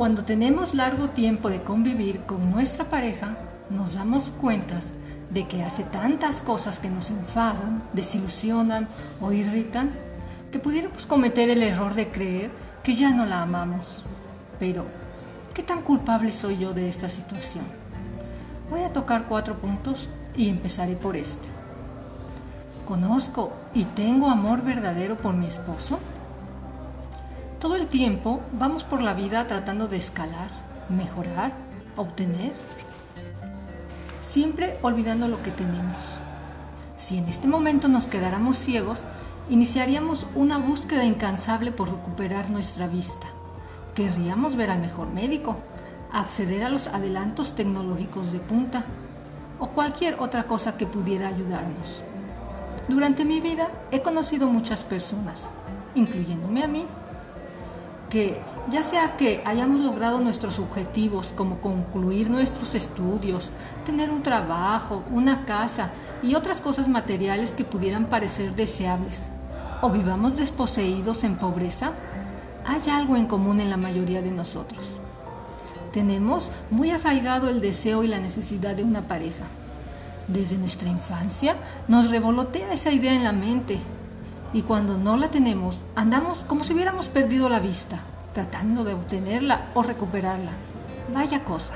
Cuando tenemos largo tiempo de convivir con nuestra pareja, nos damos cuenta de que hace tantas cosas que nos enfadan, desilusionan o irritan, que pudiéramos cometer el error de creer que ya no la amamos. Pero, ¿qué tan culpable soy yo de esta situación? Voy a tocar cuatro puntos y empezaré por este. ¿Conozco y tengo amor verdadero por mi esposo? Todo el tiempo vamos por la vida tratando de escalar, mejorar, obtener, siempre olvidando lo que tenemos. Si en este momento nos quedáramos ciegos, iniciaríamos una búsqueda incansable por recuperar nuestra vista. Querríamos ver al mejor médico, acceder a los adelantos tecnológicos de punta o cualquier otra cosa que pudiera ayudarnos. Durante mi vida he conocido muchas personas, incluyéndome a mí, que ya sea que hayamos logrado nuestros objetivos como concluir nuestros estudios, tener un trabajo, una casa y otras cosas materiales que pudieran parecer deseables, o vivamos desposeídos en pobreza, hay algo en común en la mayoría de nosotros. Tenemos muy arraigado el deseo y la necesidad de una pareja desde nuestra infancia nos revolotea esa idea en la mente y cuando no la tenemos andamos como si hubiéramos perdido la vista, tratando de obtenerla o recuperarla. Vaya cosa.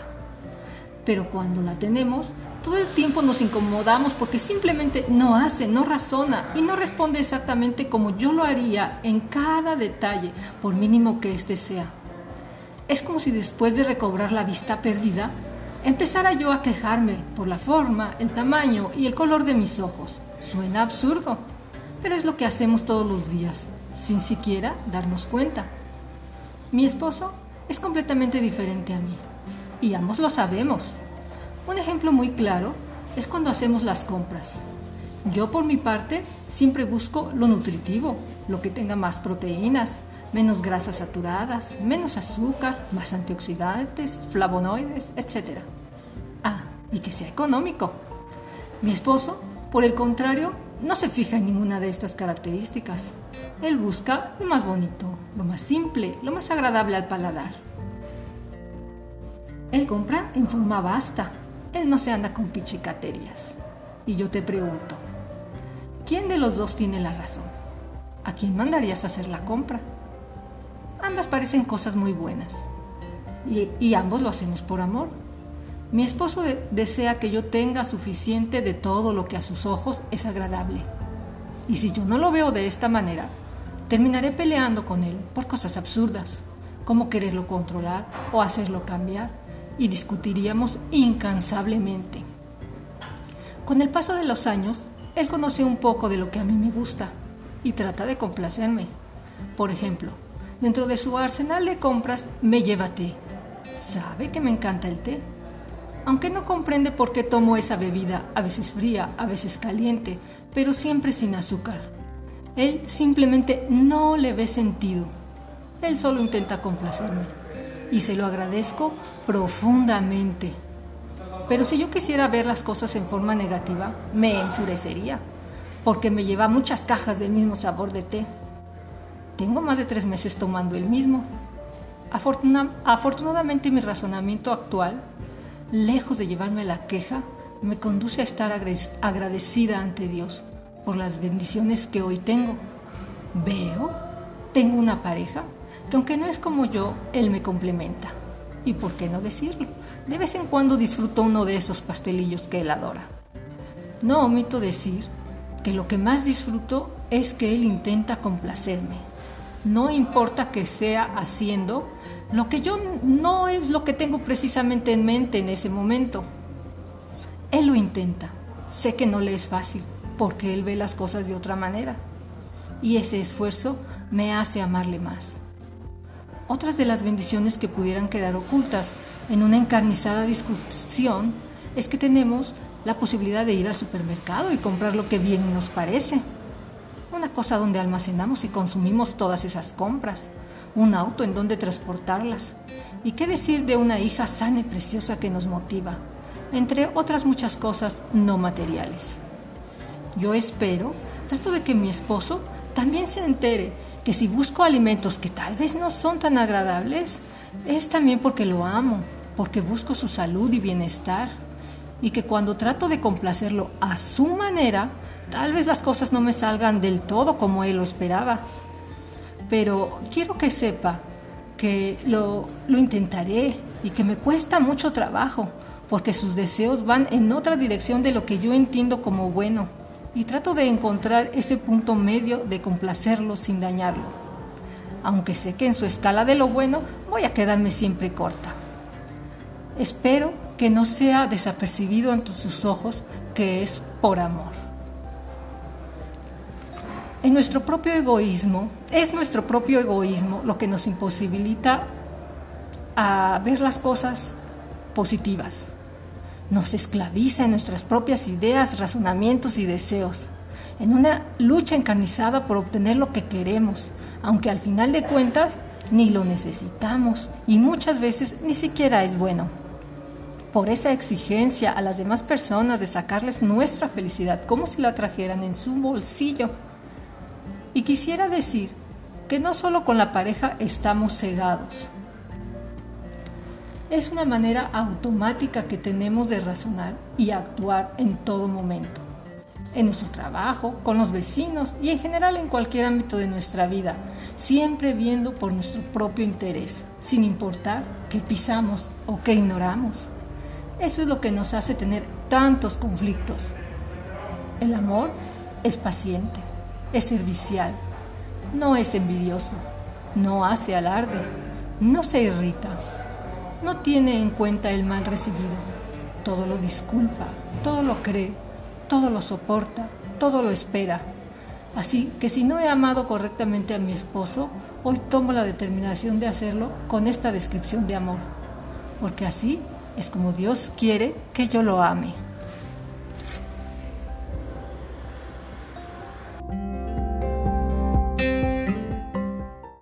Pero cuando la tenemos, todo el tiempo nos incomodamos porque simplemente no hace, no razona y no responde exactamente como yo lo haría en cada detalle, por mínimo que éste sea. Es como si después de recobrar la vista perdida, empezara yo a quejarme por la forma, el tamaño y el color de mis ojos. Suena absurdo, pero es lo que hacemos todos los días, sin siquiera darnos cuenta. Mi esposo es completamente diferente a mí, y ambos lo sabemos. Un ejemplo muy claro es cuando hacemos las compras. Yo por mi parte siempre busco lo nutritivo, lo que tenga más proteínas, menos grasas saturadas, menos azúcar, más antioxidantes, flavonoides, etc. Ah, y que sea económico. Mi esposo, por el contrario, no se fija en ninguna de estas características. Él busca lo más bonito, lo más simple, lo más agradable al paladar. Él compra en forma vasta. Él no se anda con pichicaterías. Y yo te pregunto, ¿quién de los dos tiene la razón? ¿A quién mandarías a hacer la compra? Ambas parecen cosas muy buenas. Y, ambos lo hacemos por amor. Mi esposo desea que yo tenga suficiente de todo lo que a sus ojos es agradable. Y si yo no lo veo de esta manera, terminaré peleando con él por cosas absurdas, como quererlo controlar o hacerlo cambiar, y discutiríamos incansablemente. Con el paso de los años, él conoce un poco de lo que a mí me gusta y trata de complacerme. Por ejemplo, Dentro de su arsenal de compras me lleva té. Sabe que me encanta el té. Aunque no comprende por qué tomo esa bebida, a veces fría, a veces caliente, pero siempre sin azúcar. Él simplemente no le ve sentido. Él solo intenta complacerme. Y se lo agradezco profundamente. Pero si yo quisiera ver las cosas en forma negativa, me enfurecería, porque me lleva muchas cajas del mismo sabor de té. Tengo más de tres meses tomando el mismo. afortunadamente mi razonamiento actual, lejos de llevarme a la queja, me conduce a estar agradecida ante Dios por las bendiciones que hoy tengo. Veo, tengo una pareja que aunque no es como yo, Él me complementa. ¿Y por qué no decirlo? De vez en cuando disfruto uno de esos pastelillos que Él adora. No omito decir que lo que más disfruto es que Él intenta complacerme no importa que sea haciendo lo que yo no es lo que tengo precisamente en mente en ese momento. Él lo intenta. Sé que no le es fácil, porque él ve las cosas de otra manera. Y ese esfuerzo me hace amarle más. Otras de las bendiciones que pudieran quedar ocultas en una encarnizada discusión es que tenemos la posibilidad de ir al supermercado y comprar lo que bien nos parece una cosa donde almacenamos y consumimos todas esas compras, un auto en donde transportarlas. ¿Y qué decir de una hija sana y preciosa que nos motiva? Entre otras muchas cosas no materiales. Yo espero, trato de que mi esposo también se entere que si busco alimentos que tal vez no son tan agradables, es también porque lo amo, porque busco su salud y bienestar, y que cuando trato de complacerlo a su manera, tal vez las cosas no me salgan del todo como él lo esperaba. Pero quiero que sepa que lo, lo intentaré y que me cuesta mucho trabajo, porque sus deseos van en otra dirección de lo que yo entiendo como bueno, y trato de encontrar ese punto medio de complacerlo sin dañarlo aunque sé que en su escala de lo bueno voy a quedarme siempre corta. Espero que no sea desapercibido ante sus ojos que es por amor. En nuestro propio egoísmo, es nuestro propio egoísmo lo que nos imposibilita a ver las cosas positivas. Nos esclaviza en nuestras propias ideas, razonamientos y deseos, en una lucha encarnizada por obtener lo que queremos, aunque al final de cuentas ni lo necesitamos y muchas veces ni siquiera es bueno. Por esa exigencia a las demás personas de sacarles nuestra felicidad como si la trajeran en su bolsillo. Y quisiera decir que no solo con la pareja estamos cegados. Es una manera automática que tenemos de razonar y actuar en todo momento en nuestro trabajo, con los vecinos y en general en cualquier ámbito de nuestra vida, siempre viendo por nuestro propio interés, sin importar qué pisamos o qué ignoramos. Eso es lo que nos hace tener tantos conflictos. El amor es paciente, es servicial, no es envidioso, no hace alarde, no se irrita, no tiene en cuenta el mal recibido, todo lo disculpa, todo lo cree, todo lo soporta, todo lo espera. Así que si no he amado correctamente a mi esposo, hoy tomo la determinación de hacerlo con esta descripción de amor, porque así es como Dios quiere que yo lo ame.